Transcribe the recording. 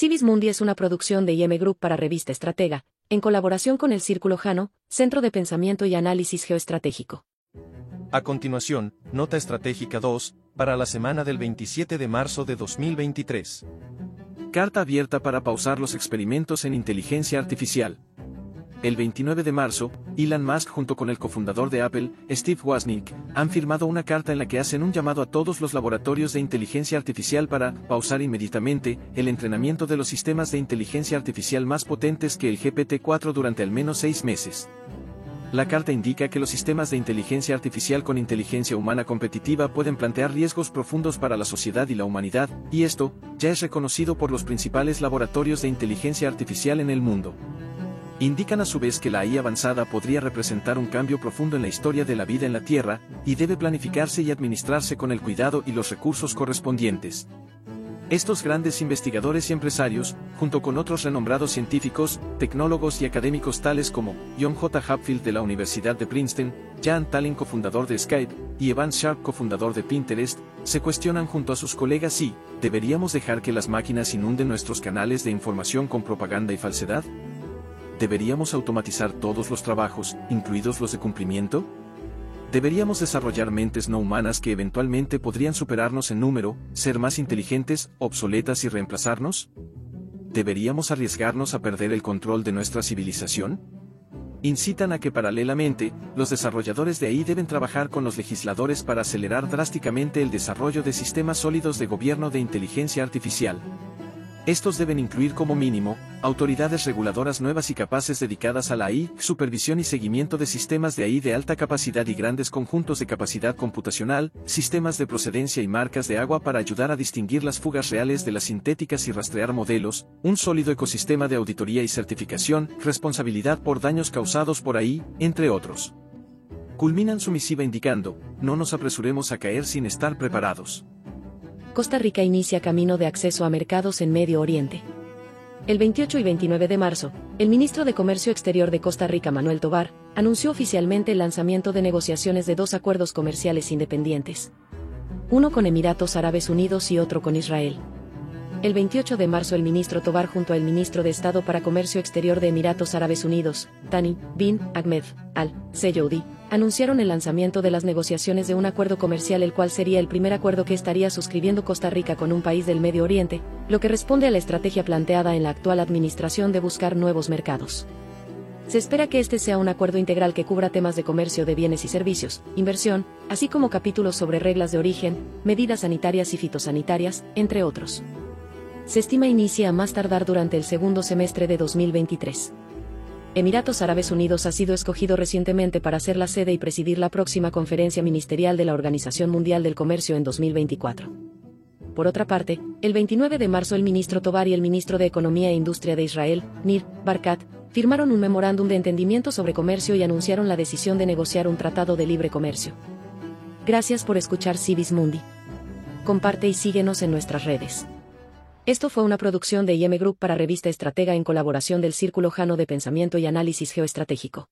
Civis Mundi es una producción de IM Group para Revista Estratega, en colaboración con el Círculo Jano, Centro de Pensamiento y Análisis Geoestratégico. A continuación, Nota Estratégica 2, para la semana del 27 de marzo de 2023. Carta abierta para pausar los experimentos en inteligencia artificial. El 29 de marzo, Elon Musk junto con el cofundador de Apple, Steve Wozniak, han firmado una carta en la que hacen un llamado a todos los laboratorios de inteligencia artificial para pausar inmediatamente el entrenamiento de los sistemas de inteligencia artificial más potentes que el GPT-4 durante al menos seis meses. La carta indica que los sistemas de inteligencia artificial con inteligencia humana competitiva pueden plantear riesgos profundos para la sociedad y la humanidad, y esto ya es reconocido por los principales laboratorios de inteligencia artificial en el mundo indican a su vez que la AI avanzada podría representar un cambio profundo en la historia de la vida en la Tierra, y debe planificarse y administrarse con el cuidado y los recursos correspondientes. Estos grandes investigadores y empresarios, junto con otros renombrados científicos, tecnólogos y académicos tales como John J. Hapfield de la Universidad de Princeton, Jan Tallinn cofundador de Skype, y Evan Sharp cofundador de Pinterest, se cuestionan junto a sus colegas si, ¿deberíamos dejar que las máquinas inunden nuestros canales de información con propaganda y falsedad? ¿Deberíamos automatizar todos los trabajos, incluidos los de cumplimiento? ¿Deberíamos desarrollar mentes no humanas que eventualmente podrían superarnos en número, ser más inteligentes, obsoletas y reemplazarnos? ¿Deberíamos arriesgarnos a perder el control de nuestra civilización? Incitan a que paralelamente, los desarrolladores de AI deben trabajar con los legisladores para acelerar drásticamente el desarrollo de sistemas sólidos de gobierno de inteligencia artificial. Estos deben incluir como mínimo, autoridades reguladoras nuevas y capaces dedicadas a la AI, supervisión y seguimiento de sistemas de AI de alta capacidad y grandes conjuntos de capacidad computacional, sistemas de procedencia y marcas de agua para ayudar a distinguir las fugas reales de las sintéticas y rastrear modelos, un sólido ecosistema de auditoría y certificación, responsabilidad por daños causados por AI, entre otros. Culminan su misiva indicando, no nos apresuremos a caer sin estar preparados. Costa Rica inicia camino de acceso a mercados en Medio Oriente. El 28 y 29 de marzo, el ministro de Comercio Exterior de Costa Rica, Manuel Tobar, anunció oficialmente el lanzamiento de negociaciones de dos acuerdos comerciales independientes. Uno con Emiratos Árabes Unidos y otro con Israel. El 28 de marzo el ministro Tobar junto al ministro de Estado para Comercio Exterior de Emiratos Árabes Unidos, Tani bin Ahmed al-Seyoudi, anunciaron el lanzamiento de las negociaciones de un acuerdo comercial el cual sería el primer acuerdo que estaría suscribiendo Costa Rica con un país del Medio Oriente, lo que responde a la estrategia planteada en la actual administración de buscar nuevos mercados. Se espera que este sea un acuerdo integral que cubra temas de comercio de bienes y servicios, inversión, así como capítulos sobre reglas de origen, medidas sanitarias y fitosanitarias, entre otros. Se estima inicia a más tardar durante el segundo semestre de 2023. Emiratos Árabes Unidos ha sido escogido recientemente para ser la sede y presidir la próxima conferencia ministerial de la Organización Mundial del Comercio en 2024. Por otra parte, el 29 de marzo el ministro Tobar y el ministro de Economía e Industria de Israel, Nir Barkat, firmaron un memorándum de entendimiento sobre comercio y anunciaron la decisión de negociar un tratado de libre comercio. Gracias por escuchar Civis Mundi. Comparte y síguenos en nuestras redes. Esto fue una producción de IM Group para Revista Estratega en colaboración del Círculo Jano de Pensamiento y Análisis Geoestratégico.